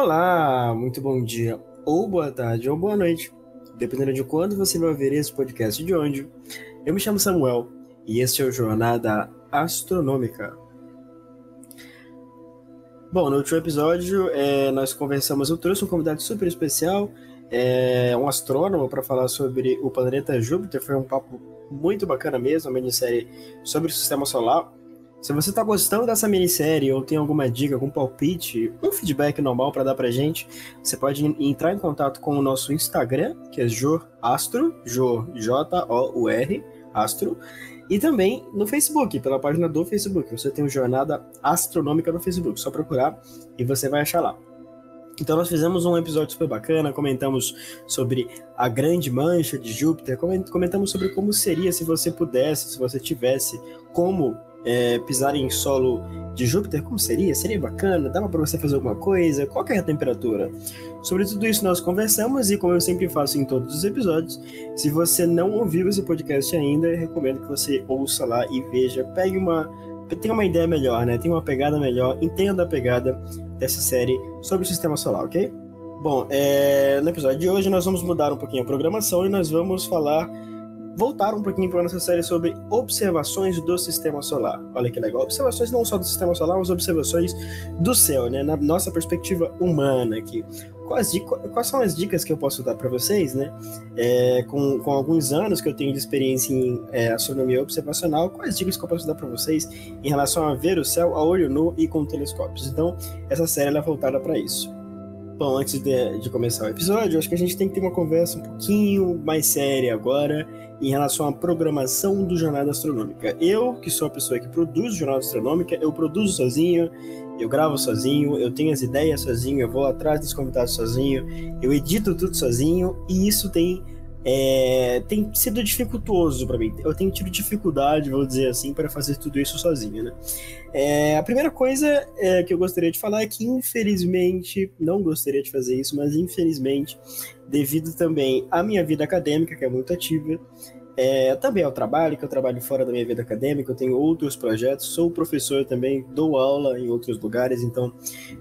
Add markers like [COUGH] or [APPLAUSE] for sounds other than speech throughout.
Olá, muito bom dia, ou boa tarde, ou boa noite, dependendo de quando você vai ouvir esse podcast de onde. Eu me chamo Samuel e este é o Jornada Astronômica. Bom, no último episódio é, nós conversamos, eu trouxe um convidado super especial, é, um astrônomo, para falar sobre o planeta Júpiter. Foi um papo muito bacana mesmo, uma minissérie sobre o sistema solar. Se você está gostando dessa minissérie ou tem alguma dica, algum palpite, um feedback normal para dar pra gente, você pode entrar em contato com o nosso Instagram, que é jorastro, jor, J-O-U-R, astro, e também no Facebook, pela página do Facebook. Você tem o Jornada Astronômica no Facebook, só procurar e você vai achar lá. Então nós fizemos um episódio super bacana, comentamos sobre a grande mancha de Júpiter, comentamos sobre como seria se você pudesse, se você tivesse como é, pisar em solo de Júpiter, como seria? Seria bacana? Dava para você fazer alguma coisa? Qual é a temperatura? Sobre tudo isso nós conversamos e como eu sempre faço em todos os episódios, se você não ouviu esse podcast ainda, recomendo que você ouça lá e veja, pegue uma tenha uma ideia melhor, né? Tenha uma pegada melhor, entenda a pegada dessa série sobre o sistema solar, ok? Bom, é, no episódio de hoje nós vamos mudar um pouquinho a programação e nós vamos falar voltar um pouquinho para nossa série sobre observações do sistema solar. Olha que legal. Observações não só do sistema solar, mas observações do céu, né? Na nossa perspectiva humana aqui. Quais, quais são as dicas que eu posso dar para vocês, né? É, com, com alguns anos que eu tenho de experiência em é, astronomia observacional, quais dicas que eu posso dar para vocês em relação a ver o céu a olho nu e com telescópios? Então, essa série é voltada para isso. Bom, antes de, de, começar o episódio, acho que a gente tem que ter uma conversa um pouquinho mais séria agora em relação à programação do Jornada Astronômica. Eu, que sou a pessoa que produz Jornada Astronômica, eu produzo sozinho, eu gravo sozinho, eu tenho as ideias sozinho, eu vou atrás dos convidados sozinho, eu edito tudo sozinho e isso tem é, tem sido dificultoso para mim. Eu tenho tido dificuldade, vou dizer assim, para fazer tudo isso sozinho, né? É, a primeira coisa é, que eu gostaria de falar é que, infelizmente, não gostaria de fazer isso, mas infelizmente, devido também à minha vida acadêmica, que é muito ativa, é, também ao trabalho, que eu trabalho fora da minha vida acadêmica, eu tenho outros projetos, sou professor também, dou aula em outros lugares, então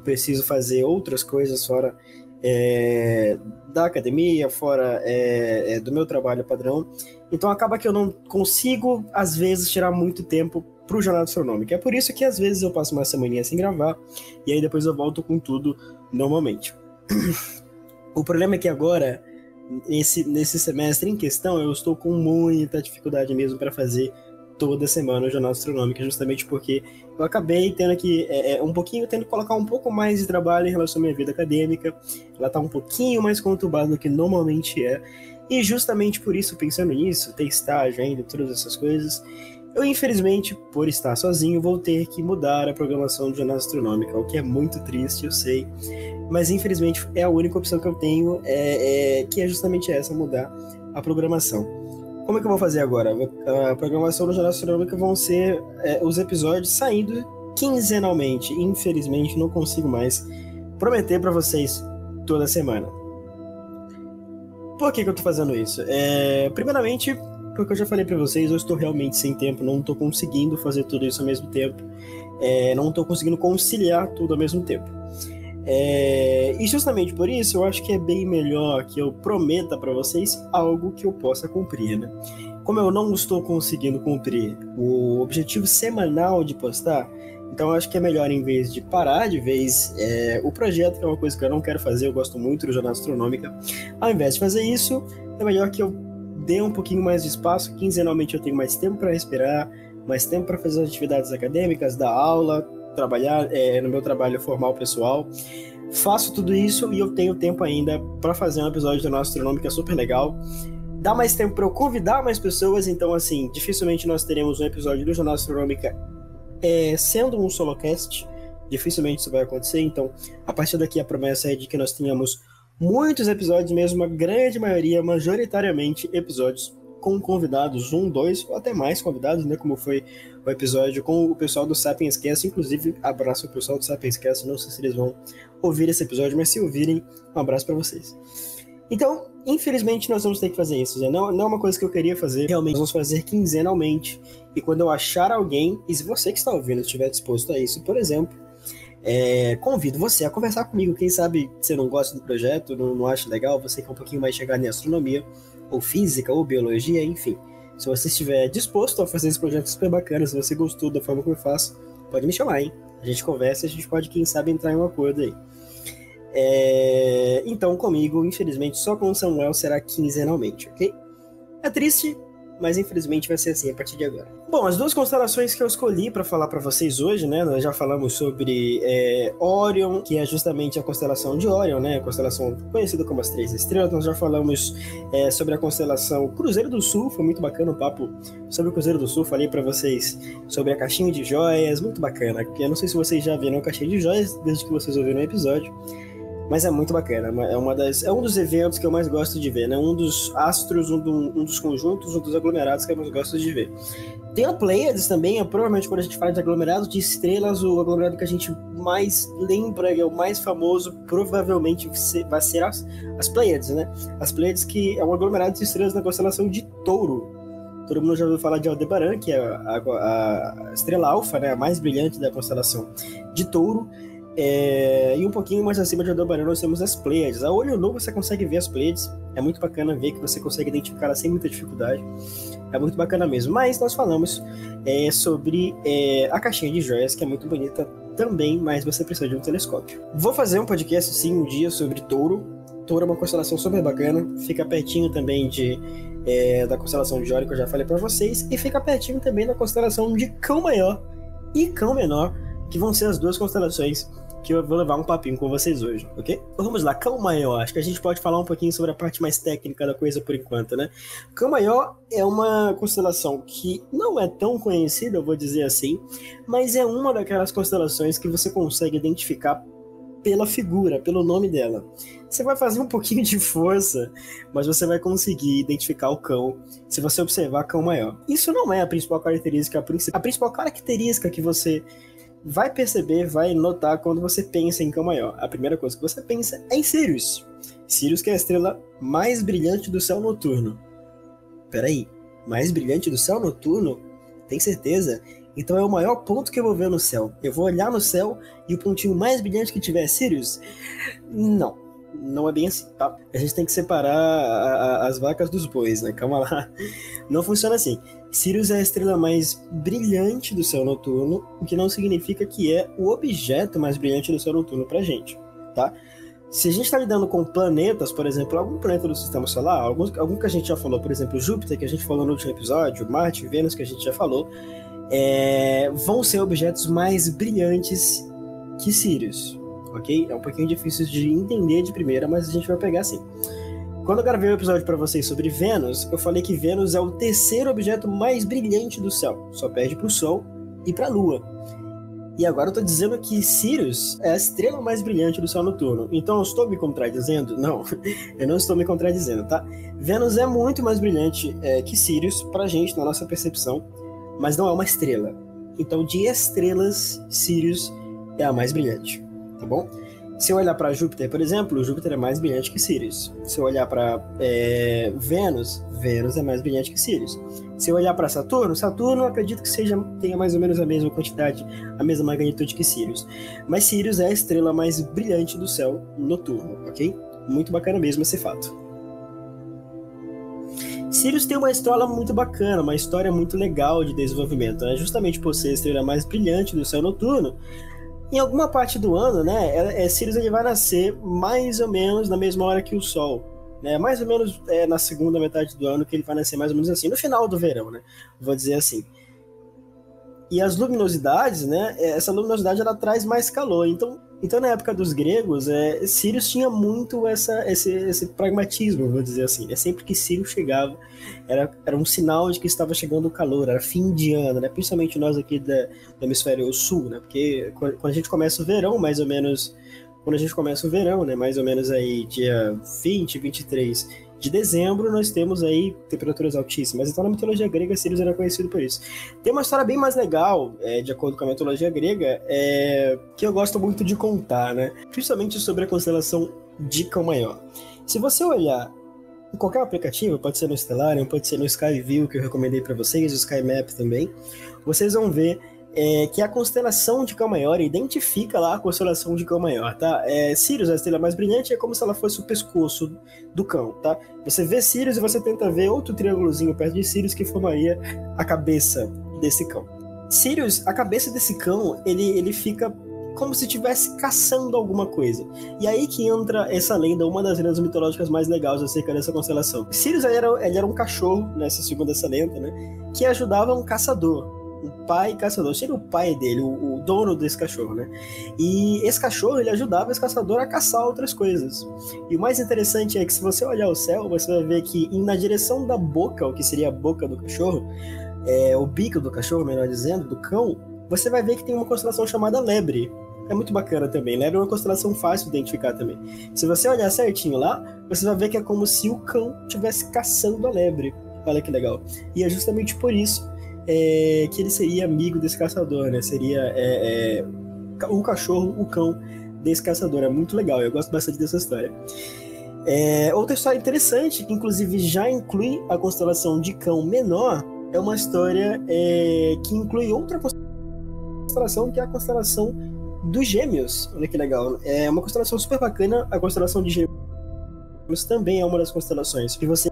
preciso fazer outras coisas fora é, da academia, fora é, é, do meu trabalho padrão. Então acaba que eu não consigo, às vezes, tirar muito tempo para o Jornal Astronômico. É por isso que às vezes eu passo uma semana sem gravar e aí depois eu volto com tudo normalmente. o problema é que agora, nesse, nesse semestre em questão, eu estou com muita dificuldade mesmo para fazer toda semana o Jornal Astronômico, justamente porque eu acabei tendo que, é, é, um pouquinho, tendo que colocar um pouco mais de trabalho em relação à minha vida acadêmica. Ela tá um pouquinho mais conturbada do que normalmente é. E justamente por isso, pensando nisso, ter estágio ainda, todas essas coisas, eu infelizmente, por estar sozinho, vou ter que mudar a programação do Jornal Astronômica, o que é muito triste, eu sei. Mas infelizmente é a única opção que eu tenho, é, é que é justamente essa, mudar a programação. Como é que eu vou fazer agora? A programação do Jornal Astronômica vão ser é, os episódios saindo quinzenalmente. Infelizmente, não consigo mais prometer para vocês toda semana. Por que, que eu tô fazendo isso? É, primeiramente, porque eu já falei para vocês, eu estou realmente sem tempo, não estou conseguindo fazer tudo isso ao mesmo tempo, é, não estou conseguindo conciliar tudo ao mesmo tempo. É, e justamente por isso eu acho que é bem melhor que eu prometa para vocês algo que eu possa cumprir, né? Como eu não estou conseguindo cumprir o objetivo semanal de postar, então acho que é melhor, em vez de parar de vez é, o projeto, que é uma coisa que eu não quero fazer, eu gosto muito do Jornal Astronômica, ao invés de fazer isso, é melhor que eu dê um pouquinho mais de espaço, quinzenalmente eu tenho mais tempo para respirar, mais tempo para fazer as atividades acadêmicas, dar aula, trabalhar é, no meu trabalho formal pessoal. Faço tudo isso e eu tenho tempo ainda para fazer um episódio do nosso astronômico é super legal. Dá mais tempo para eu convidar mais pessoas, então assim, dificilmente nós teremos um episódio do Jornal Astronômica é, sendo um solocast. Dificilmente isso vai acontecer, então a partir daqui a promessa é de que nós tenhamos muitos episódios, mesmo uma grande maioria, majoritariamente episódios com convidados, um, dois ou até mais convidados, né? Como foi o episódio com o pessoal do Sapiens Cast. Inclusive, abraço o pessoal do Sapiens Cast. Não sei se eles vão ouvir esse episódio, mas se ouvirem, um abraço para vocês. Então, infelizmente, nós vamos ter que fazer isso. Né? Não, não é uma coisa que eu queria fazer. Realmente, nós vamos fazer quinzenalmente. E quando eu achar alguém, e se você que está ouvindo estiver disposto a isso, por exemplo, É, convido você a conversar comigo. Quem sabe você não gosta do projeto, não, não acha legal, você quer um pouquinho mais chegar em astronomia, ou física, ou biologia, enfim. Se você estiver disposto a fazer esse projeto super bacana, se você gostou da forma como eu faço, pode me chamar, hein? A gente conversa a gente pode, quem sabe, entrar em um acordo aí. É... Então, comigo, infelizmente, só com o Samuel será quinzenalmente, ok? É triste, mas infelizmente vai ser assim a partir de agora. Bom, as duas constelações que eu escolhi para falar para vocês hoje, né? Nós já falamos sobre é, Orion, que é justamente a constelação de Orion, né? A constelação conhecida como as Três Estrelas. Nós já falamos é, sobre a constelação Cruzeiro do Sul, foi muito bacana o papo sobre o Cruzeiro do Sul. Falei para vocês sobre a caixinha de joias, muito bacana. Eu não sei se vocês já viram a caixinha de joias desde que vocês ouviram o episódio. Mas é muito bacana. É, uma das, é um dos eventos que eu mais gosto de ver, né? Um dos astros, um, do, um dos conjuntos, um dos aglomerados que eu mais gosto de ver. Tem a Pleiades também, é, provavelmente quando a gente fala de aglomerados de estrelas, o aglomerado que a gente mais lembra, é o mais famoso, provavelmente vai ser as, as Pleiades, né? As Pleiades que é um aglomerado de estrelas na constelação de Touro. Todo mundo já ouviu falar de Aldebaran, que é a, a, a estrela alfa, né? A mais brilhante da constelação de Touro. É, e um pouquinho mais acima de Aldebaran nós temos as Pleiades. A olho nu você consegue ver as Pleiades. É muito bacana ver que você consegue identificar sem muita dificuldade. É muito bacana mesmo. Mas nós falamos é, sobre é, a caixinha de joias, que é muito bonita também, mas você precisa de um telescópio. Vou fazer um podcast sim um dia sobre touro. Touro é uma constelação super bacana. Fica pertinho também de é, da constelação de Órion, que eu já falei para vocês. E fica pertinho também da constelação de Cão Maior e Cão Menor, que vão ser as duas constelações que eu vou levar um papinho com vocês hoje, ok? Vamos lá, Cão Maior. Acho que a gente pode falar um pouquinho sobre a parte mais técnica da coisa por enquanto, né? Cão Maior é uma constelação que não é tão conhecida, eu vou dizer assim, mas é uma daquelas constelações que você consegue identificar pela figura, pelo nome dela. Você vai fazer um pouquinho de força, mas você vai conseguir identificar o cão se você observar cão maior. Isso não é a principal característica, a principal característica que você vai perceber, vai notar quando você pensa em Cão Maior. A primeira coisa que você pensa é em Sirius. Sirius que é a estrela mais brilhante do céu noturno. Peraí, mais brilhante do céu noturno? Tem certeza? Então é o maior ponto que eu vou ver no céu. Eu vou olhar no céu e o pontinho mais brilhante que tiver é Sirius? Não não é bem assim, tá? A gente tem que separar a, a, as vacas dos bois, né? Calma lá. Não funciona assim. Sirius é a estrela mais brilhante do céu noturno, o que não significa que é o objeto mais brilhante do céu noturno pra gente, tá? Se a gente está lidando com planetas, por exemplo, algum planeta do sistema solar, algum que a gente já falou, por exemplo, Júpiter, que a gente falou no último episódio, Marte, Vênus, que a gente já falou, é, vão ser objetos mais brilhantes que Sirius, ok? É um pouquinho difícil de entender de primeira, mas a gente vai pegar assim. Quando eu gravei o um episódio para vocês sobre Vênus, eu falei que Vênus é o terceiro objeto mais brilhante do céu, só perde para o Sol e para a Lua. E agora eu tô dizendo que Sirius é a estrela mais brilhante do céu noturno. Então eu estou me contradizendo? Não, [LAUGHS] eu não estou me contradizendo, tá? Vênus é muito mais brilhante é, que Sirius pra gente, na nossa percepção, mas não é uma estrela. Então, de estrelas, Sirius é a mais brilhante tá bom? Se eu olhar para Júpiter, por exemplo, Júpiter é mais brilhante que Sirius. Se eu olhar para é, Vênus, Vênus é mais brilhante que Sirius. Se eu olhar para Saturno, Saturno acredito que seja tenha mais ou menos a mesma quantidade, a mesma magnitude que Sirius. Mas Sirius é a estrela mais brilhante do céu noturno, ok? Muito bacana mesmo esse fato. Sirius tem uma história muito bacana, uma história muito legal de desenvolvimento. Né? Justamente por ser a estrela mais brilhante do céu noturno, em alguma parte do ano, né, é, é, Sirius ele vai nascer mais ou menos na mesma hora que o Sol. Né, mais ou menos é, na segunda metade do ano que ele vai nascer mais ou menos assim, no final do verão, né? Vou dizer assim. E as luminosidades, né? É, essa luminosidade ela traz mais calor. Então, então na época dos gregos, é, Sirius tinha muito essa, esse, esse pragmatismo, vou dizer assim. É sempre que Sirius chegava, era, era um sinal de que estava chegando o calor, era fim de ano, né? Principalmente nós aqui da, do hemisfério sul, né? Porque quando a gente começa o verão, mais ou menos, quando a gente começa o verão, né? Mais ou menos aí dia 20, 23 de dezembro, nós temos aí temperaturas altíssimas. Então, na mitologia grega, Sirius era conhecido por isso. Tem uma história bem mais legal, é, de acordo com a mitologia grega, é, que eu gosto muito de contar, né? Principalmente sobre a constelação de Cão Maior. Se você olhar em qualquer aplicativo, pode ser no Stellarium, pode ser no Skyview, que eu recomendei para vocês, o SkyMap também, vocês vão ver é, que é a constelação de Cão Maior, identifica lá a constelação de Cão Maior, tá? É, Sirius, a estrela mais brilhante, é como se ela fosse o pescoço do cão, tá? Você vê Sirius e você tenta ver outro triângulozinho perto de Sirius que formaria a cabeça desse cão. Sirius, a cabeça desse cão, ele, ele fica como se estivesse caçando alguma coisa. E aí que entra essa lenda, uma das lendas mitológicas mais legais acerca dessa constelação. Sirius ele era, ele era um cachorro, nessa segunda essa lenda, né? Que ajudava um caçador o pai caçador, seria o pai dele, o, o, dono desse cachorro, né? E esse cachorro ele ajudava esse caçador a caçar outras coisas. E o mais interessante é que se você olhar o céu, você vai ver que na direção da boca, o que seria a boca do cachorro, é, o bico do cachorro, melhor dizendo, do cão, você vai ver que tem uma constelação chamada Lebre. É muito bacana também. Lebre é uma constelação fácil de identificar também. Se você olhar certinho lá, você vai ver que é como se o cão estivesse caçando a lebre. Olha que legal. E é justamente por isso é, que ele seria amigo desse caçador, né? Seria é, é, o cachorro, o cão desse caçador. É muito legal, eu gosto bastante dessa história. É, outra história interessante, que inclusive já inclui a constelação de cão menor, é uma história é, que inclui outra constelação, que é a constelação dos gêmeos. Olha que legal. É uma constelação super bacana, a constelação de gêmeos também é uma das constelações que você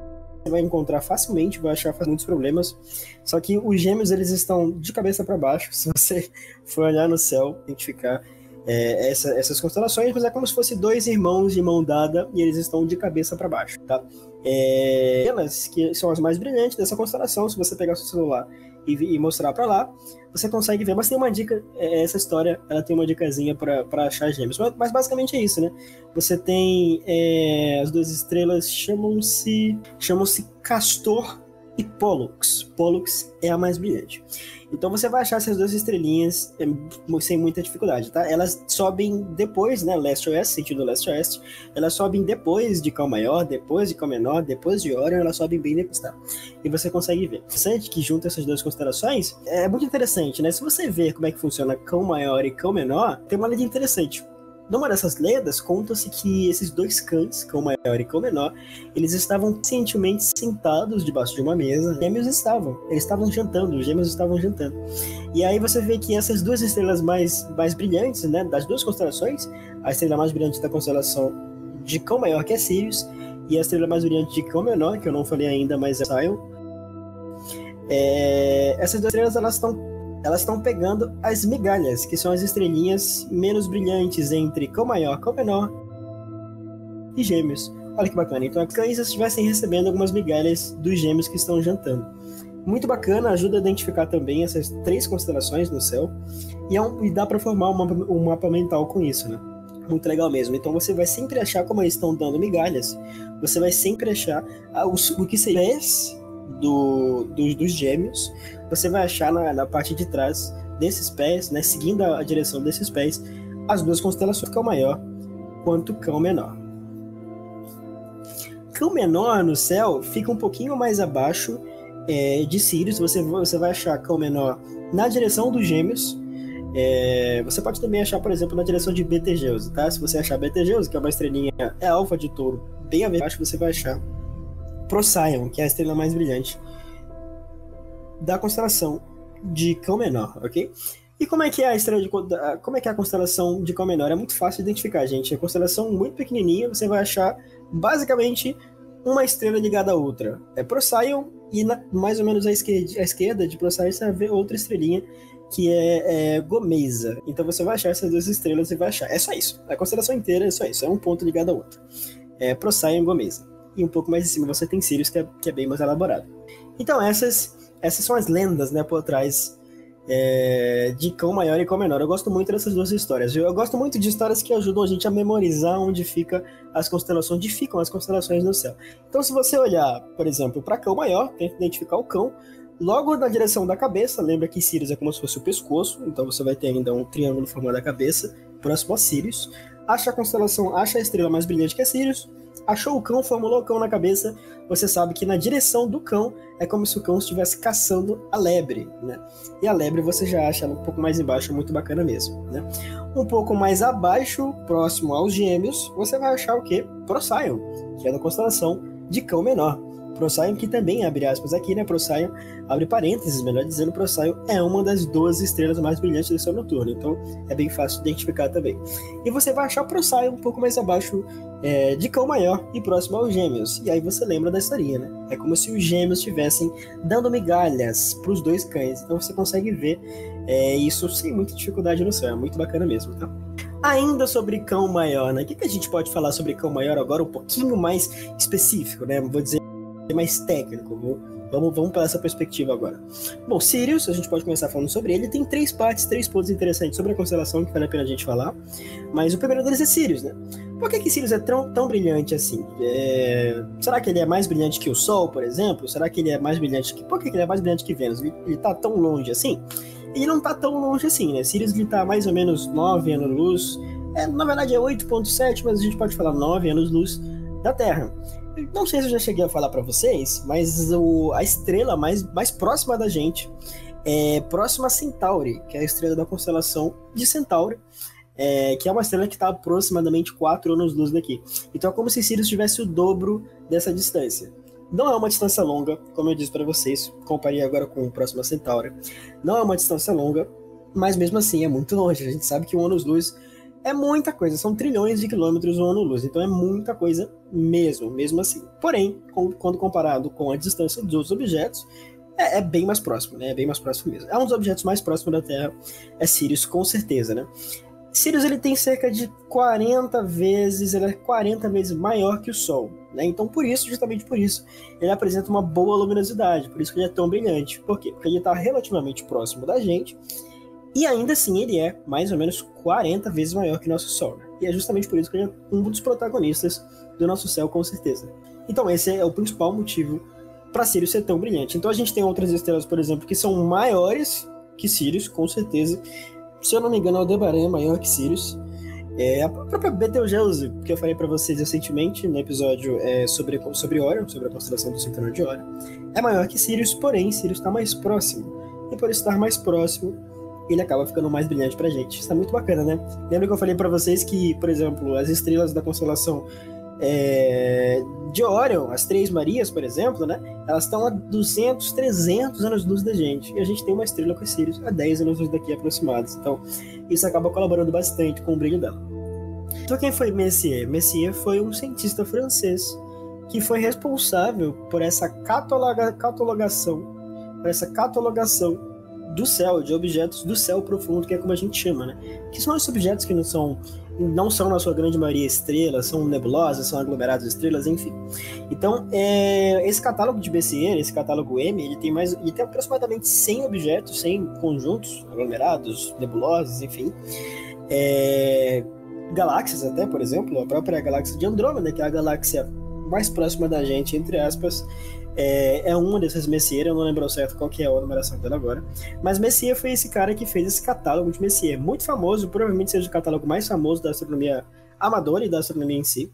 vai encontrar facilmente, vai achar muitos problemas. Só que os gêmeos eles estão de cabeça para baixo. [LAUGHS] Se você for olhar no céu, identificar é, essa, essas constelações, mas é como se fosse dois irmãos de mão dada e eles estão de cabeça para baixo, tá? É, elas que são as mais brilhantes dessa constelação. Se você pegar seu celular e, e mostrar para lá, você consegue ver. Mas tem uma dica, é, essa história, ela tem uma dicasinha para achar gêmeos. Mas, mas, basicamente é isso, né? Você tem é, as duas estrelas chamam-se chamam-se Castor e Pollux. Pollux é a mais brilhante. Então você vai achar essas duas estrelinhas é, sem muita dificuldade, tá? Elas sobem depois, né? Leste-oeste, sentido leste-oeste. Elas sobem depois de Cal Maior, depois de Cal Menor, depois de Orion, elas sobem bem depois, tá? E você consegue ver. Interessante que junta essas duas constelações é muito interessante, né? Se você ver como é que funciona Cão Maior e Cão Menor, tem uma lei interessante. Numa dessas lendas, conta-se que esses dois cães, cão maior e cão menor, eles estavam conscientemente sentados debaixo de uma mesa. Os gêmeos estavam, eles estavam jantando, os gêmeos estavam jantando. E aí você vê que essas duas estrelas mais, mais brilhantes, né, das duas constelações, a estrela mais brilhante da constelação de cão maior, que é Sirius, e a estrela mais brilhante de cão menor, que eu não falei ainda, mas é Sion. É, essas duas estrelas elas estão elas estão pegando as migalhas, que são as estrelinhas menos brilhantes entre Cão Maior, Cão Menor e Gêmeos. Olha que bacana. Então, as cães estivessem recebendo algumas migalhas dos gêmeos que estão jantando. Muito bacana, ajuda a identificar também essas três constelações no céu. E, é um, e dá para formar um mapa, um mapa mental com isso, né? Muito legal mesmo. Então você vai sempre achar como eles estão dando migalhas. Você vai sempre achar o, o que seria do, dos, dos gêmeos, você vai achar na, na parte de trás desses pés, né, seguindo a, direção desses pés, as duas constelações, cão maior quanto cão menor. Cão menor no céu fica um pouquinho mais abaixo é, de Sirius, você, você vai achar cão menor na direção dos gêmeos, é, você pode também achar, por exemplo, na direção de Betelgeuse, tá? Se você achar Betelgeuse, que é uma estrelinha, é alfa de touro, bem abaixo, você vai achar Procyon, que é a estrela mais brilhante da constelação de Cão Menor, ok? E como é que é a estrela de como é que é a constelação de Cão Menor? É muito fácil de identificar, gente. É constelação muito pequenininha, você vai achar basicamente uma estrela ligada à outra. É Procyon e na, mais ou menos à esquerda, à esquerda de Procyon você vai ver outra estrelinha que é, é Gomeza. Então você vai achar essas duas estrelas e vai achar. É só isso. A constelação inteira é só isso. É um ponto ligado ao outro. É Procyon e Gomeza e um pouco mais em cima você tem Sirius, que é, que é bem mais elaborado. Então, essas, essas são as lendas né, por trás é, de Cão Maior e Cão Menor. Eu gosto muito dessas duas histórias. Eu gosto muito de histórias que ajudam a gente a memorizar onde fica as constelações, onde ficam as constelações no céu. Então, se você olhar, por exemplo, para Cão Maior, tenta identificar o cão. Logo na direção da cabeça, lembra que Sirius é como se fosse o pescoço, então você vai ter ainda um triângulo formando a cabeça, próximo a Sirius. Acha a constelação, acha a estrela mais brilhante que é Sirius, achou o cão, formulou o cão na cabeça, você sabe que na direção do cão é como se o cão estivesse caçando a lebre, né? E a lebre você já acha um pouco mais embaixo, muito bacana mesmo, né? Um pouco mais abaixo, próximo aos gêmeos, você vai achar o quê? Procyon, que é da constelação de cão menor. Procyon, que também abre aspas aqui, né? Procyon abre parênteses, melhor dizendo, Procyon é uma das 12 estrelas mais brilhantes do céu noturno, então é bem fácil de identificar também. E você vai achar Procyon um pouco mais abaixo é, de Cão Maior e próximo aos Gêmeos. E aí você lembra da historinha, né? É como se os Gêmeos estivessem dando migalhas para os dois cães, então você consegue ver é, isso sem muita dificuldade no céu, é muito bacana mesmo, tá? Ainda sobre cão maior, né? O que, que a gente pode falar sobre cão maior agora um pouquinho mais específico, né? Vou dizer mais técnico. Vou, vamos, vamos para essa perspectiva agora. Bom, Sirius, a gente pode começar falando sobre ele. Tem três partes, três pontos interessantes sobre a constelação que vale a pena a gente falar. Mas o primeiro deles é Sirius, né? Por que, que Sirius é tão, tão brilhante assim? É... Será que ele é mais brilhante que o Sol, por exemplo? Será que ele é mais brilhante que. Por que, que ele é mais brilhante que Vênus? Ele, ele tá tão longe assim? ele não tá tão longe assim, né? Sirius ele tá mais ou menos 9 anos-luz. É, na verdade é 8.7, mas a gente pode falar 9 anos-luz da Terra. Não sei se eu já cheguei a falar para vocês, mas o, a estrela mais, mais próxima da gente é próxima a Centauri, que é a estrela da constelação de Centauri, é, que é uma estrela que está aproximadamente 4 anos-luz daqui. Então é como se Sirius tivesse o dobro dessa distância. Não é uma distância longa, como eu disse para vocês, comparei agora com o próximo Centauri. Não é uma distância longa, mas mesmo assim é muito longe. A gente sabe que um ano-luz é muita coisa, são trilhões de quilômetros um ano-luz, então é muita coisa mesmo, mesmo assim. Porém, com, quando comparado com a distância dos outros objetos, é, é, bem mais próximo, né? É bem mais próximo mesmo. É um dos objetos mais próximos da Terra, é Sirius, com certeza, né? Sirius ele tem cerca de 40 vezes, ele é 40 vezes maior que o Sol, né? Então por isso, justamente por isso, ele apresenta uma boa luminosidade, por isso que ele é tão brilhante. Por quê? Porque ele está relativamente próximo da gente e ainda assim ele é mais ou menos 40 vezes maior que nosso Sol. E é justamente por isso que ele é um dos protagonistas do nosso céu, com certeza. Então esse é o principal motivo para Sirius ser tão brilhante. Então a gente tem outras estrelas, por exemplo, que são maiores que Sirius, com certeza, se eu não me engano, Aldebaran é maior que Sirius. É, a própria Betelgeuse, que eu falei para vocês recentemente no episódio é, sobre, sobre Orion, sobre a constelação do Cinturão de Orion, é maior que Sirius, porém Sirius está mais próximo. E por estar mais próximo, ele acaba ficando mais brilhante pra gente. Isso tá muito bacana, né? Lembra que eu falei para vocês que, por exemplo, as estrelas da constelação é, de Orion, as Três Marias, por exemplo, né? Elas estão a 200, 300 anos-luz da gente. E a gente tem uma estrela com Sirius a 10 anos-luz daqui aproximados. Então, isso acaba colaborando bastante com o brilho dela. Então, quem foi Messier? Messier foi um cientista francês que foi responsável por essa cataloga, catalogação, por essa catalogação do céu, de objetos do céu profundo, que é como a gente chama, né? Que são esses objetos que não são, não são na sua grande maioria estrelas, são nebulosas, são aglomerados de estrelas, enfim. Então, é, esse catálogo de BCN, esse catálogo M, ele tem mais, ele tem aproximadamente 100 objetos, 100 conjuntos aglomerados, nebulosas, enfim. É, galáxias até, por exemplo, a própria galáxia de Andrômeda, que é a galáxia mais próxima da gente, entre aspas, é, é uma dessas Messier, eu não lembro certo qual que é a numeração dela agora. Mas Messier foi esse cara que fez esse catálogo de Messier. Muito famoso, provavelmente seja o catálogo mais famoso da astronomia amadora e da astronomia em si.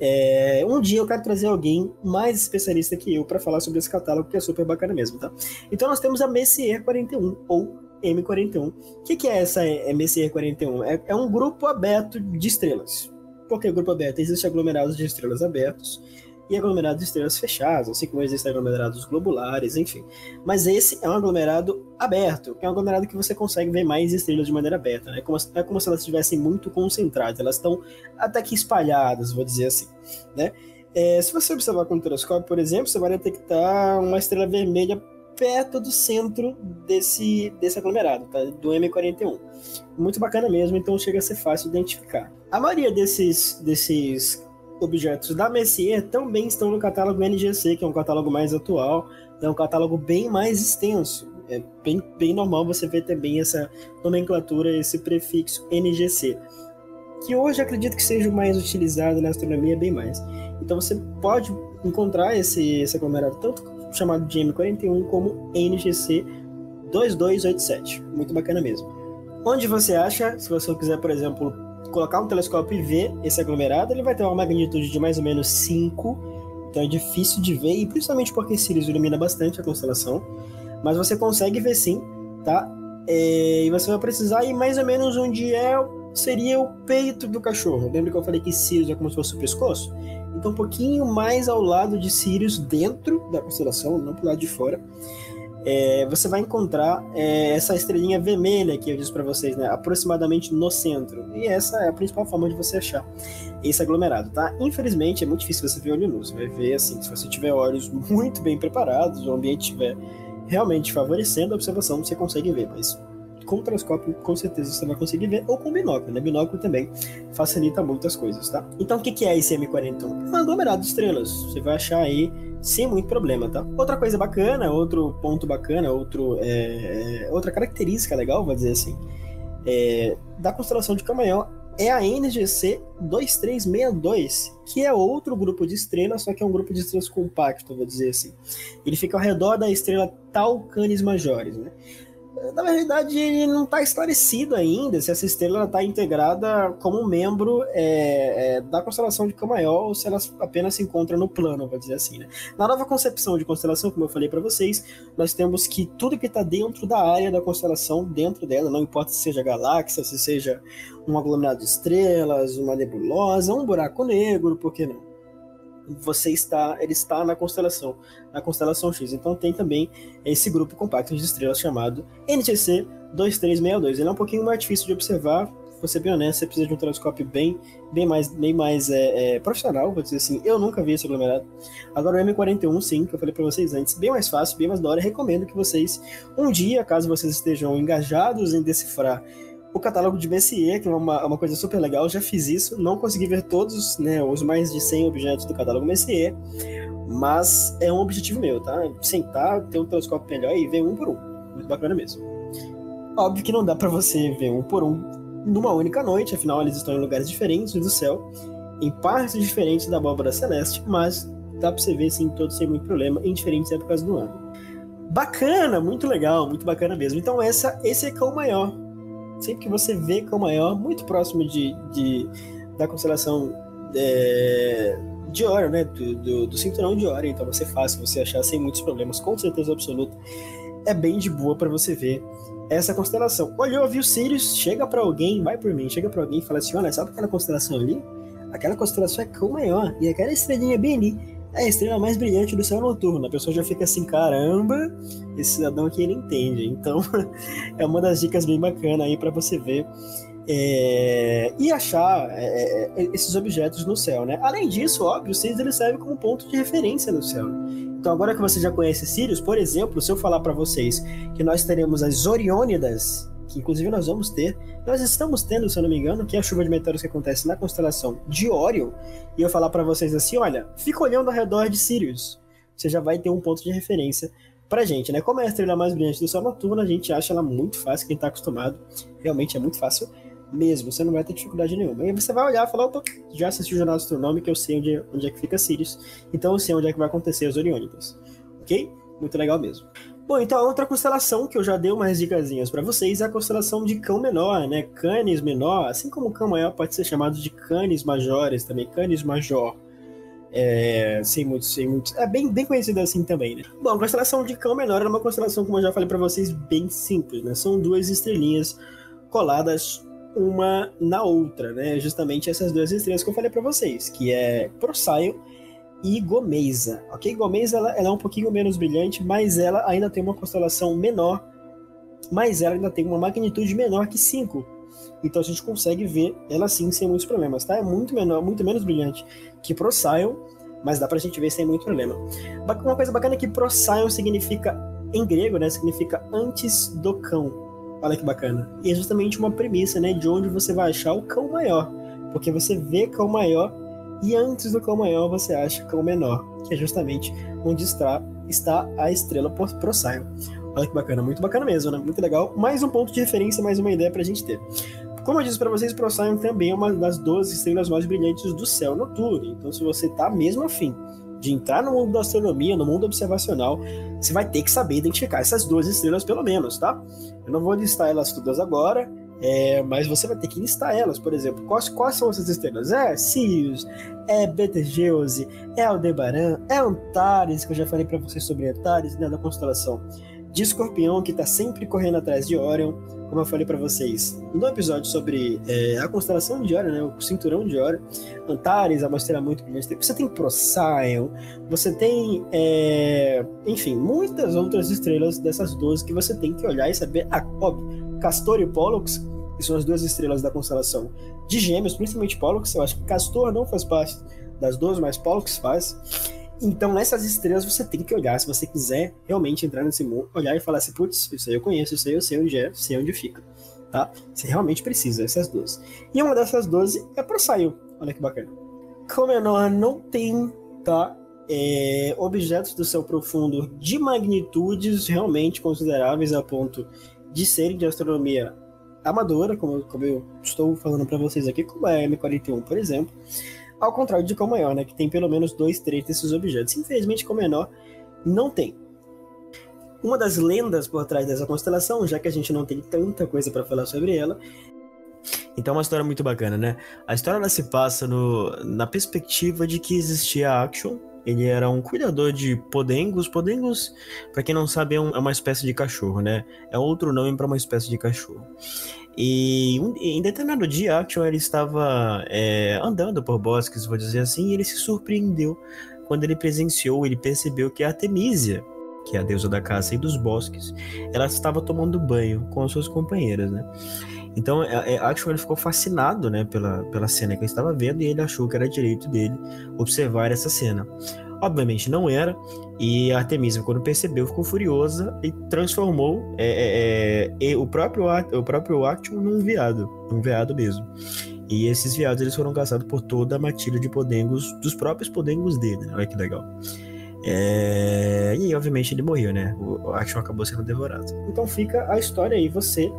É, um dia eu quero trazer alguém mais especialista que eu para falar sobre esse catálogo, que é super bacana mesmo, tá? Então nós temos a Messier 41, ou M41. O que, que é essa Messier 41? É, é um grupo aberto de estrelas. Por que grupo aberto? Existem aglomerados de estrelas abertos e aglomerados de estrelas fechadas, assim como existem aglomerados globulares, enfim. Mas esse é um aglomerado aberto, que é um aglomerado que você consegue ver mais estrelas de maneira aberta, né? Como, é como se elas estivessem muito concentradas, elas estão até que espalhadas, vou dizer assim, né? É, se você observar com o telescópio, por exemplo, você vai detectar uma estrela vermelha perto do centro desse, desse aglomerado, tá? do M41. Muito bacana mesmo, então chega a ser fácil identificar. A maioria desses, desses objetos da Messier também estão no catálogo NGC, que é um catálogo mais atual, é um catálogo bem mais extenso. É bem, bem normal você ver também essa nomenclatura, esse prefixo NGC, que hoje acredito que seja o mais utilizado na astronomia bem mais. Então você pode encontrar esse, esse aglomerado tanto chamado de M41 como NGC 2287. Muito bacana mesmo. Onde você acha, se você quiser, por exemplo, colocar um telescópio e ver esse aglomerado, ele vai ter uma magnitude de mais ou menos 5, então é difícil de ver, e principalmente porque Sirius ilumina bastante a constelação, mas você consegue ver sim, tá? É, e você vai precisar ir mais ou menos onde é seria o peito do cachorro. Lembra que eu falei que Sirius é como se fosse o pescoço? Então, um pouquinho mais ao lado de Sirius, dentro da constelação, não pro lado de fora, é, você vai encontrar é, essa estrelinha vermelha que eu disse para vocês, né? Aproximadamente no centro. E essa é a principal forma de você achar esse aglomerado, tá? Infelizmente, é muito difícil você ver olho nu. Você vai ver, assim, se você tiver olhos muito bem preparados, o ambiente estiver realmente favorecendo a observação, você consegue ver, mas com o telescópio, com certeza você vai conseguir ver, ou com binóculo, né? Binóculo também facilita muitas coisas, tá? Então, o que é esse M41? É um aglomerado de estrelas. Você vai achar aí sem muito problema, tá? Outra coisa bacana, outro ponto bacana, outro, é, é outra característica legal, vou dizer assim, é, da constelação de Camayon é a NGC 2362, que é outro grupo de estrelas, só que é um grupo de estrelas compacto, vou dizer assim. Ele fica ao redor da estrela Tau Canis Majores, né? Na verdade, ele não está esclarecido ainda se essa estrela está integrada como membro é, é, da constelação de Camaiol ou se ela apenas se encontra no plano, vou dizer assim. Né? Na nova concepção de constelação, como eu falei para vocês, nós temos que tudo que está dentro da área da constelação, dentro dela, não importa se seja galáxia, se seja um aglomerado de estrelas, uma nebulosa, um buraco negro, por que não? Você está, ele está na constelação, na constelação X. Então tem também esse grupo compacto de estrelas chamado NTC 2362. Ele é um pouquinho mais difícil de observar, vou ser bem honesto, você precisa de um telescópio bem, bem mais, bem mais é, é, profissional, vou dizer assim. Eu nunca vi esse aglomerado. Agora o M41, sim, que eu falei para vocês antes, bem mais fácil, bem mais da hora. Recomendo que vocês, um dia, caso vocês estejam engajados em decifrar o catálogo de Messier, que é uma, uma coisa super legal, já fiz isso, não consegui ver todos, né, os mais de 100 objetos do catálogo Messier, mas é um objetivo meu, tá? Sentar, ter um telescópio melhor e ver um por um. Muito bacana mesmo. Óbvio que não dá para você ver um por um numa única noite, afinal eles estão em lugares diferentes do céu, em partes diferentes da abóbora celeste, mas dá para você ver sim todos sem muito problema em diferentes épocas do ano. Bacana, muito legal, muito bacana mesmo. Então essa, esse é o maior sempre que você vê Cão Maior, muito próximo de, de da constelação é, de Orion, né? Do, do, do, cinturão de Orion, então ser fácil você achar sem muitos problemas, com certeza absoluta. É bem de boa para você ver essa constelação. Olhou, viu Sirius, chega para alguém, vai por mim, chega para alguém e fala assim: olha, sabe aquela constelação ali? Aquela constelação é Cão Maior, e aquela estrelinha bem ali é a estrela mais brilhante do céu noturno. A pessoa já fica assim, caramba, esse cidadão aqui ele entende. Então, [LAUGHS] é uma das dicas bem bacana aí para você ver é, e achar é, esses objetos no céu, né? Além disso, óbvio, Sirius ele serve como ponto de referência no céu. Então, agora que você já conhece Sirius, por exemplo, se eu falar para vocês que nós teremos as Oriônidas, que inclusive nós vamos ter, nós estamos tendo, se eu não me engano, que é a chuva de meteoros que acontece na constelação de Órion, e eu falar para vocês assim, olha, fica olhando ao redor de Sirius, você já vai ter um ponto de referência pra gente, né? Como é a estrela mais brilhante do céu noturno, a gente acha ela muito fácil, quem tá acostumado, realmente é muito fácil mesmo, você não vai ter dificuldade nenhuma. E você vai olhar e falar, já assisti o Jornal Astronômico, eu sei onde, onde é que fica Sirius, então eu sei onde é que vai acontecer as Oriônicas, ok? Muito legal mesmo. Bom, então a outra constelação que eu já dei umas dicasinhas para vocês é a constelação de Cão Menor, né? Canis Menor, assim como Cão Maior pode ser chamado de Canis Majores também, Canis Major. É, sem muitos, sem muitos. É bem, bem conhecida assim também, né? Bom, a constelação de Cão Menor é uma constelação, como eu já falei para vocês, bem simples, né? São duas estrelinhas coladas uma na outra, né? Justamente essas duas estrelas que eu falei para vocês, que é Procyon e Gomeza. Ok? Gomeza ela, ela, é um pouquinho menos brilhante, mas ela ainda tem uma constelação menor, mas ela ainda tem uma magnitude menor que 5. Então a gente consegue ver ela sim sem muitos problemas, tá? É muito menor, muito menos brilhante que Procyon, mas dá pra gente ver sem muito problema. Uma coisa bacana é que Procyon significa, em grego, né? Significa antes do cão. Olha que bacana. E é justamente uma premissa, né? De onde você vai achar o cão maior. Porque você vê cão maior e antes do cão maior você acha cão menor, que é justamente onde está, está a estrela Procyon. Olha que bacana, muito bacana mesmo, né? Muito legal. Mais um ponto de referência, mais uma ideia pra gente ter. Como eu disse para vocês, Procyon também é uma das 12 estrelas mais brilhantes do céu noturno. Então, se você tá mesmo afim de entrar no mundo da astronomia, no mundo observacional, você vai ter que saber identificar essas duas estrelas, pelo menos, tá? Eu não vou listar elas todas agora, é, mas você vai ter que listar elas, por exemplo. Quais, quais são essas estrelas? É Sirius, é Betelgeuse, é Aldebaran, é Antares, que eu já falei para vocês sobre Antares, né, da constelação de Escorpião, que está sempre correndo atrás de Orion, como eu falei para vocês no episódio sobre é, a constelação de Orion, né, o cinturão de Orion, Antares, a mostrar muito brilhante. Você tem Procyon, você tem, é, enfim, muitas outras estrelas dessas 12 que você tem que olhar e saber. Ah, óbvio, Castor e Pollux, que são as duas estrelas da constelação de Gêmeos, principalmente Pollux. Eu acho que Castor não faz parte das 12, mas Pollux faz. Então, nessas estrelas você tem que olhar, se você quiser realmente entrar nesse mundo, olhar e falar assim, putz, isso aí eu conheço, isso aí eu sei onde é, sei onde fica, tá? Você realmente precisa, essas duas. E uma dessas 12 é Procyon, olha que bacana. Comenor não tem, tá? É, objetos do céu profundo de magnitudes realmente consideráveis a ponto de serem de astronomia amadora, como, como eu estou falando para vocês aqui, como a M41, por exemplo. Ao contrário de Cão Maior, né, que tem pelo menos dois, três desses objetos. Infelizmente, Cão Menor não tem. Uma das lendas por trás dessa constelação, já que a gente não tem tanta coisa para falar sobre ela, então é uma história muito bacana, né? A história ela se passa no, na perspectiva de que existia Action. Ele era um cuidador de podengos. Podengos, para quem não sabe, é, é, uma espécie de cachorro, né? É outro nome para uma espécie de cachorro. E um, em determinado dia, Action ele estava é, andando por bosques, vou dizer assim, e ele se surpreendeu quando ele presenciou, ele percebeu que a Artemisia, que é a deusa da caça e dos bosques, ela estava tomando banho com as suas companheiras, né? Então, é, é, Action ele ficou fascinado, né, pela, pela cena que ele estava vendo e ele achou que era direito dele observar essa cena. Obviamente não era, e a Artemisia, quando percebeu, ficou furiosa e transformou é, é, é o, próprio, o próprio Action num veado, um veado mesmo. E esses veados eles foram caçados por toda a matilha de podengos, dos próprios podengos dele, né? olha que legal. É... E obviamente ele morreu, né? O Action acabou sendo devorado. Então fica a história aí, você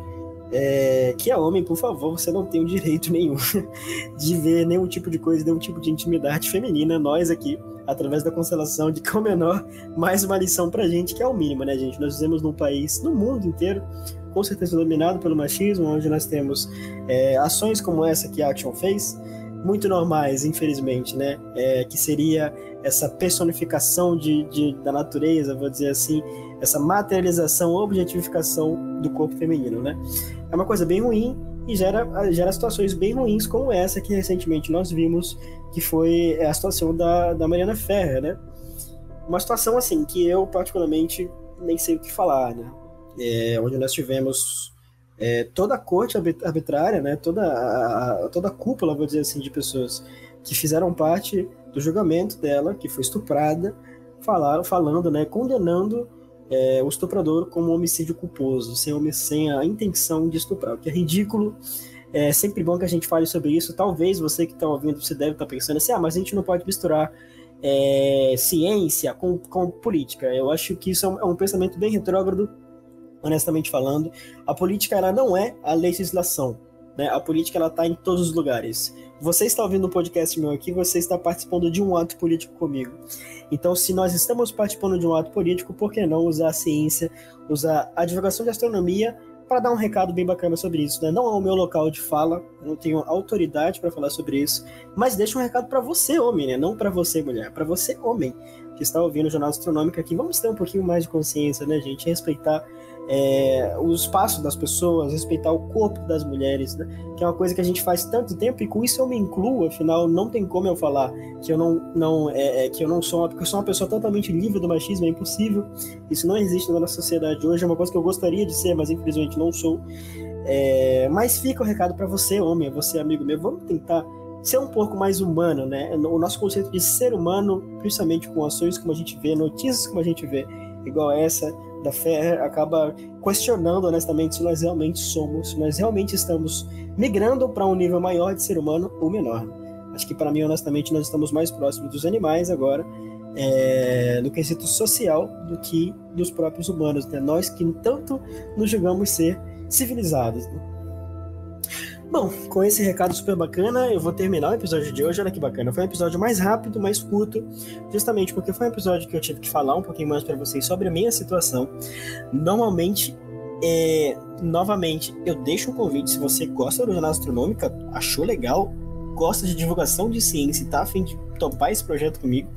é, que é homem, por favor, você não tem o direito nenhum [LAUGHS] de ver nenhum tipo de coisa, nenhum tipo de intimidade feminina. Nós aqui, através da constelação de Cão Menor, mais uma lição pra gente, que é o mínimo, né, gente? Nós vivemos num país, no mundo inteiro, com certeza dominado pelo machismo, onde nós temos é, ações como essa que a Action fez, muito normais, infelizmente, né? É, que seria essa personificação de, de, da natureza, vou dizer assim, essa materialização, objetificação do corpo feminino, né? É uma coisa bem ruim e gera, gera situações bem ruins como essa que recentemente nós vimos, que foi a situação da, da Mariana Ferrer, né? Uma situação assim que eu particularmente nem sei o que falar, né? É, onde nós tivemos é, toda a corte arbitrária, né? Toda a, a, toda a cúpula, vou dizer assim, de pessoas que fizeram parte do julgamento dela, que foi estuprada, falar, falando, né? Condenando é, o estuprador como homicídio culposo, sem, sem a intenção de estuprar, o que é ridículo. É sempre bom que a gente fale sobre isso. Talvez você que está ouvindo, você deve estar tá pensando assim, ah, mas a gente não pode misturar é, ciência com, com política. Eu acho que isso é um, é um pensamento bem retrógrado, honestamente falando. A política ela não é a legislação. Né? A política ela está em todos os lugares. Você está ouvindo um podcast meu aqui, você está participando de um ato político comigo. Então, se nós estamos participando de um ato político, por que não usar a ciência, usar a divulgação de astronomia para dar um recado bem bacana sobre isso, né? Não é o meu local de fala, eu não tenho autoridade para falar sobre isso, mas deixa um recado para você, homem, né? Não para você, mulher, para você, homem, que está ouvindo o Jornal Astronômico aqui. Vamos ter um pouquinho mais de consciência, né, gente? Respeitar é, o espaço das pessoas, respeitar o corpo das mulheres, né? que é uma coisa que a gente faz tanto tempo e com isso eu me incluo, afinal não tem como eu falar que eu não, não é, é, que eu não sou uma, porque eu sou uma pessoa totalmente livre do machismo, é impossível, isso não existe na nossa sociedade hoje, é uma coisa que eu gostaria de ser, mas infelizmente não sou. É, mas fica o recado para você, homem, você amigo meu, vamos tentar ser um pouco mais humano, né? O nosso conceito de ser humano, principalmente com ações como a gente vê, notícias como a gente vê, igual essa, da fé acaba questionando honestamente se nós realmente somos, se nós realmente estamos migrando para um nível maior de ser humano ou menor. Acho que para mim, honestamente, nós estamos mais próximos dos animais agora, é, no quesito social, do que dos próprios humanos. Né? Nós que tanto nos julgamos ser civilizados. Né? Bom, com esse recado super bacana, eu vou terminar o episódio de hoje. Olha que bacana. Foi um episódio mais rápido, mais curto, justamente porque foi um episódio que eu tive que falar um pouquinho mais para vocês sobre a minha situação. Normalmente, é, novamente, eu deixo um convite. Se você gosta do Jornal Astronômica, achou legal, gosta de divulgação de ciência e tá a fim de topar esse projeto comigo,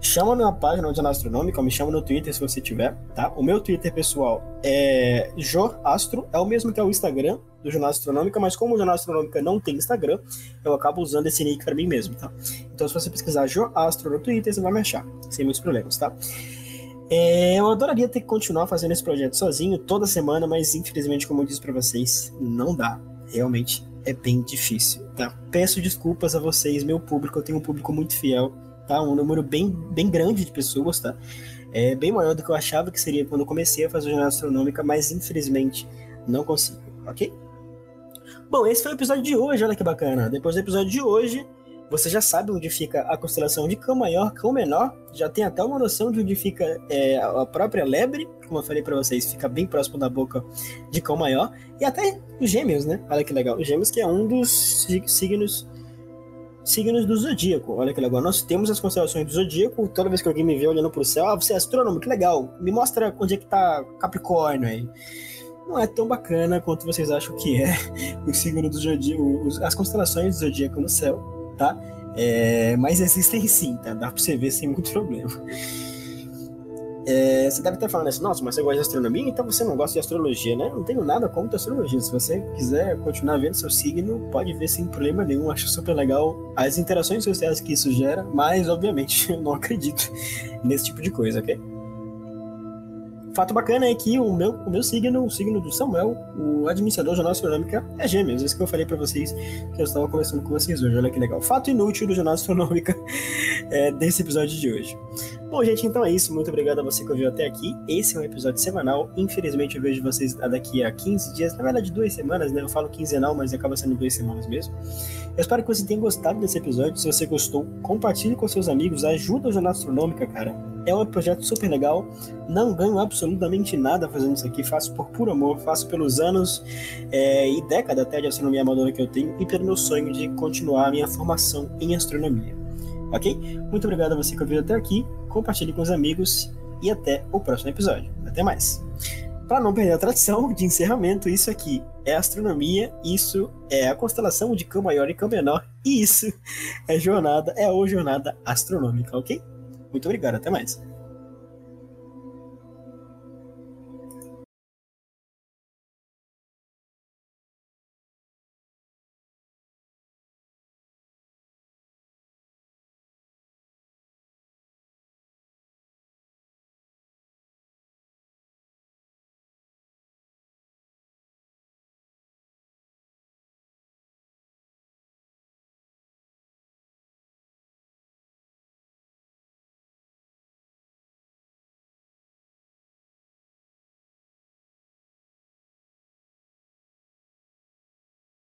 chama na página do Jornal Astronômica, ou me chama no Twitter se você tiver, tá? O meu Twitter pessoal é Jorastro, é o mesmo que é o Instagram do Jornal Astronômica, mas como o Jornal Astronômica não tem Instagram, eu acabo usando esse nick para mim mesmo, tá? Então se você pesquisar Jorastro no Twitter, você vai me achar, sem muitos problemas, tá? É, eu adoraria ter que continuar fazendo esse projeto sozinho toda semana, mas infelizmente, como eu disse para vocês, não dá. Realmente é bem difícil, tá? Peço desculpas a vocês, meu público, eu tenho um público muito fiel, tá? Um número bem, bem grande de pessoas, tá? É bem maior do que eu achava que seria quando eu comecei a fazer jornada astronômica, mas infelizmente não consigo, ok? Bom, esse foi o episódio de hoje, olha que bacana. Depois do episódio de hoje, você já sabe onde fica a constelação de Cão Maior, Cão Menor, já tem até uma noção de onde fica é, a própria lebre, como eu falei para vocês, fica bem próximo da boca de Cão Maior, e até os Gêmeos, né? Olha que legal. Os Gêmeos que é um dos signos signos do zodíaco. Olha que legal. Nós temos as constelações do zodíaco. Toda vez que alguém me vê olhando pro céu, ah, você é astrônomo, que legal. Me mostra onde é que tá Capricórnio aí. Não é tão bacana quanto vocês acham que é [LAUGHS] o signo do zodíaco, as constelações do zodíaco no céu tá? É, mas existem sim, tá? Dá pra você ver sem muito [LAUGHS] problema. É, você deve estar falando assim, nossa, mas você gosta de astronomia, então você não gosta de astrologia, né? Não tenho nada contra astrologia. Se você quiser continuar vendo seu signo, pode ver sem problema nenhum. Acho super legal as interações sociais que isso gera, mas obviamente [LAUGHS] eu não acredito nesse tipo de coisa, ok? Fato bacana é que o meu, o meu signo, o signo do Samuel, o administrador Jornal Astronômica, é gêmeos. Isso que eu falei para vocês, que eu estava conversando com vocês hoje. Olha que legal. Fato inútil do Jornal Astronômica [LAUGHS] é, desse episódio de hoje. Bom, gente, então é isso. Muito obrigado a você que ouviu até aqui. Esse é um episódio semanal. Infelizmente, eu vejo vocês daqui a 15 dias. Na verdade, duas semanas, né? Eu falo quinzenal, mas acaba sendo duas semanas mesmo. Eu espero que você tenha gostado desse episódio. Se você gostou, compartilhe com seus amigos. Ajuda o Jornal Astronômica, cara é um projeto super legal. Não ganho absolutamente nada fazendo isso aqui. Faço por puro amor, faço pelos anos é, e década até de astronomia amadora que eu tenho e pelo meu sonho de continuar a minha formação em astronomia. Ok? Muito obrigado a você que ouviu até aqui. Compartilhe com os amigos e até o próximo episódio. Até mais. Para não perder a tradição de encerramento, isso aqui é astronomia, isso é a constelação de Cão Maior e Cão Menor, e isso é jornada, é a jornada astronômica, ok? Muito obrigado, até mais.